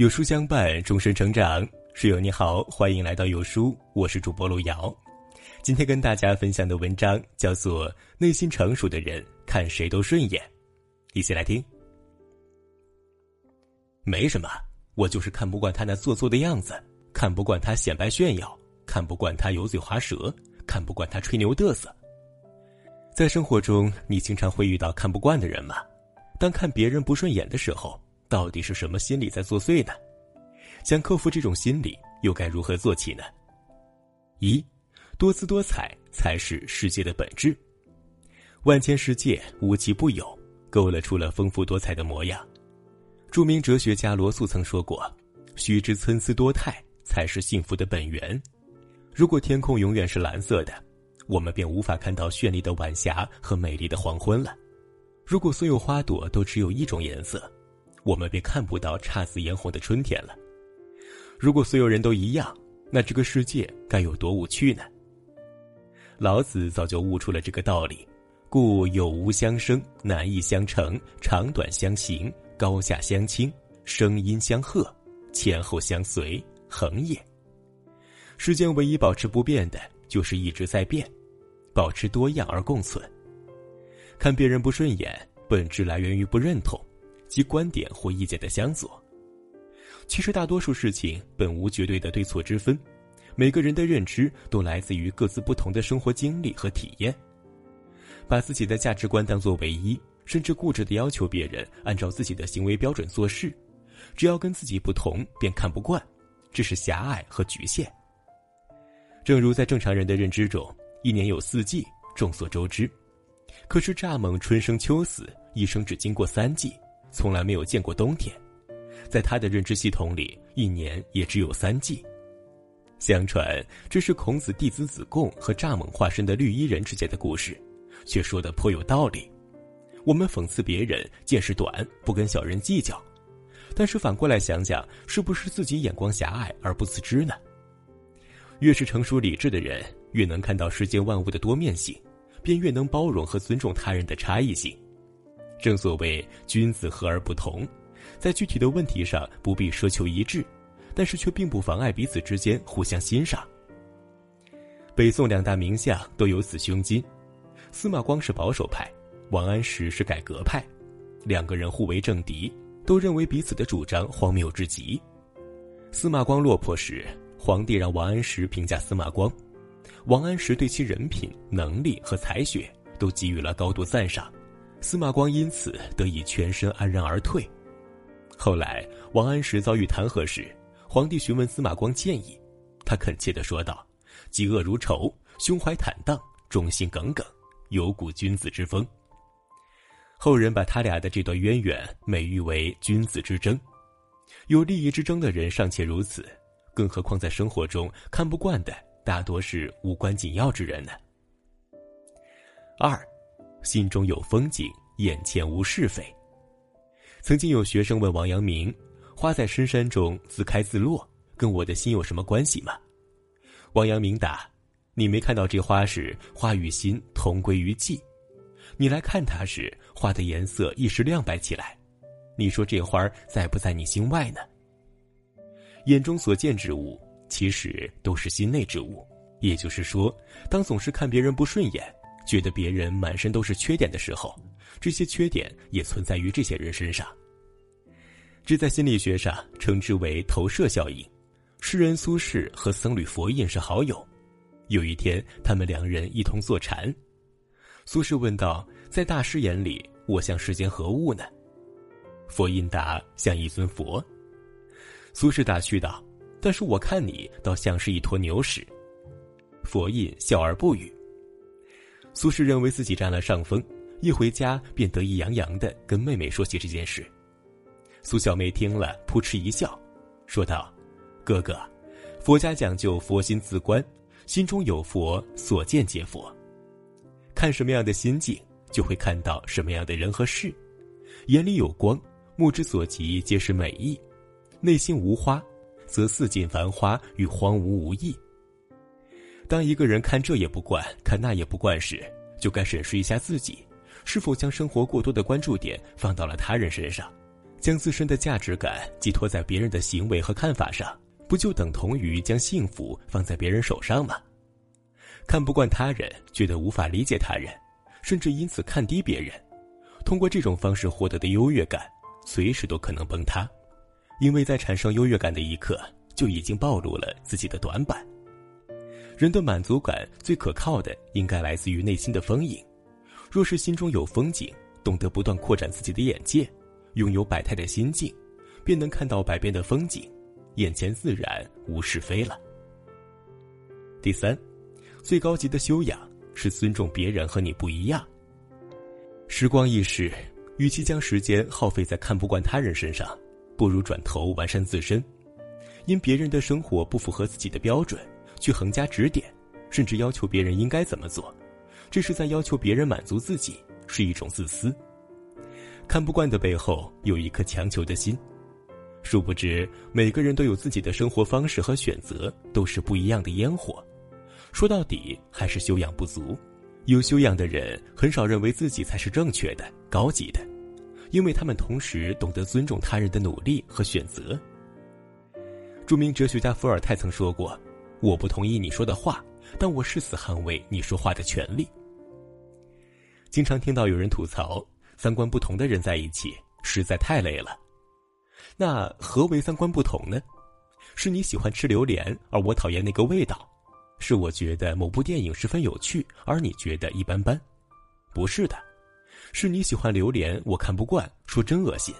有书相伴，终身成长。室友你好，欢迎来到有书，我是主播路遥。今天跟大家分享的文章叫做《内心成熟的人看谁都顺眼》，一起来听。没什么，我就是看不惯他那做作的样子，看不惯他显摆炫耀，看不惯他油嘴滑舌，看不惯他吹牛嘚瑟。在生活中，你经常会遇到看不惯的人吗？当看别人不顺眼的时候。到底是什么心理在作祟呢？想克服这种心理，又该如何做起呢？一，多姿多彩才是世界的本质。万千世界无奇不有，勾勒出了丰富多彩的模样。著名哲学家罗素曾说过：“须知参差多态，才是幸福的本源。”如果天空永远是蓝色的，我们便无法看到绚丽的晚霞和美丽的黄昏了。如果所有花朵都只有一种颜色，我们便看不到姹紫嫣红的春天了。如果所有人都一样，那这个世界该有多无趣呢？老子早就悟出了这个道理，故有无相生，难易相成，长短相形，高下相倾，声音相和，前后相随，恒也。世间唯一保持不变的，就是一直在变，保持多样而共存。看别人不顺眼，本质来源于不认同。及观点或意见的相左。其实大多数事情本无绝对的对错之分，每个人的认知都来自于各自不同的生活经历和体验。把自己的价值观当作唯一，甚至固执的要求别人按照自己的行为标准做事，只要跟自己不同便看不惯，这是狭隘和局限。正如在正常人的认知中，一年有四季，众所周知。可是蚱蜢春生秋死，一生只经过三季。从来没有见过冬天，在他的认知系统里，一年也只有三季。相传这是孔子弟子子贡和蚱蜢化身的绿衣人之间的故事，却说的颇有道理。我们讽刺别人见识短，不跟小人计较，但是反过来想想，是不是自己眼光狭隘而不自知呢？越是成熟理智的人，越能看到世间万物的多面性，便越能包容和尊重他人的差异性。正所谓君子和而不同，在具体的问题上不必奢求一致，但是却并不妨碍彼此之间互相欣赏。北宋两大名相都有此胸襟，司马光是保守派，王安石是改革派，两个人互为政敌，都认为彼此的主张荒谬至极。司马光落魄时，皇帝让王安石评价司马光，王安石对其人品、能力和才学都给予了高度赞赏。司马光因此得以全身安然而退。后来，王安石遭遇弹劾时，皇帝询问司马光建议，他恳切地说道：“嫉恶如仇，胸怀坦荡，忠心耿耿，有股君子之风。”后人把他俩的这段渊源美誉为“君子之争”。有利益之争的人尚且如此，更何况在生活中看不惯的大多是无关紧要之人呢？二。心中有风景，眼前无是非。曾经有学生问王阳明：“花在深山中自开自落，跟我的心有什么关系吗？”王阳明答：“你没看到这花时，花与心同归于寂；你来看它时，花的颜色一时亮白起来。你说这花在不在你心外呢？眼中所见之物，其实都是心内之物。也就是说，当总是看别人不顺眼。”觉得别人满身都是缺点的时候，这些缺点也存在于这些人身上。这在心理学上称之为投射效应。诗人苏轼和僧侣佛印是好友，有一天他们两人一同坐禅。苏轼问道：“在大师眼里，我像世间何物呢？”佛印答：“像一尊佛。”苏轼打趣道：“但是我看你倒像是一坨牛屎。”佛印笑而不语。苏轼认为自己占了上风，一回家便得意洋洋地跟妹妹说起这件事。苏小妹听了，扑哧一笑，说道：“哥哥，佛家讲究佛心自观，心中有佛，所见皆佛。看什么样的心境，就会看到什么样的人和事。眼里有光，目之所及皆是美意；内心无花，则似尽繁花与荒芜无异。”当一个人看这也不惯，看那也不惯时，就该审视一下自己，是否将生活过多的关注点放到了他人身上，将自身的价值感寄托在别人的行为和看法上，不就等同于将幸福放在别人手上吗？看不惯他人，觉得无法理解他人，甚至因此看低别人，通过这种方式获得的优越感，随时都可能崩塌，因为在产生优越感的一刻，就已经暴露了自己的短板。人的满足感最可靠的，应该来自于内心的丰盈。若是心中有风景，懂得不断扩展自己的眼界，拥有百态的心境，便能看到百变的风景，眼前自然无是非了。第三，最高级的修养是尊重别人和你不一样。时光易逝，与其将时间耗费在看不惯他人身上，不如转头完善自身。因别人的生活不符合自己的标准。去横加指点，甚至要求别人应该怎么做，这是在要求别人满足自己，是一种自私。看不惯的背后有一颗强求的心，殊不知每个人都有自己的生活方式和选择，都是不一样的烟火。说到底还是修养不足。有修养的人很少认为自己才是正确的、高级的，因为他们同时懂得尊重他人的努力和选择。著名哲学家伏尔泰曾说过。我不同意你说的话，但我誓死捍卫你说话的权利。经常听到有人吐槽，三观不同的人在一起实在太累了。那何为三观不同呢？是你喜欢吃榴莲，而我讨厌那个味道；是我觉得某部电影十分有趣，而你觉得一般般。不是的，是你喜欢榴莲，我看不惯，说真恶心；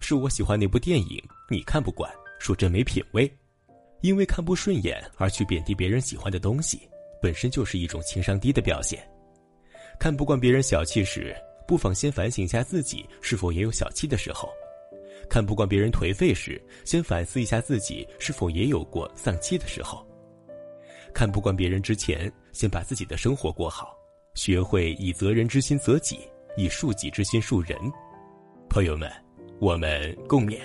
是我喜欢那部电影，你看不惯，说真没品味。因为看不顺眼而去贬低别人喜欢的东西，本身就是一种情商低的表现。看不惯别人小气时，不妨先反省一下自己是否也有小气的时候；看不惯别人颓废时，先反思一下自己是否也有过丧气的时候。看不惯别人之前，先把自己的生活过好，学会以责人之心责己，以恕己之心恕人。朋友们，我们共勉。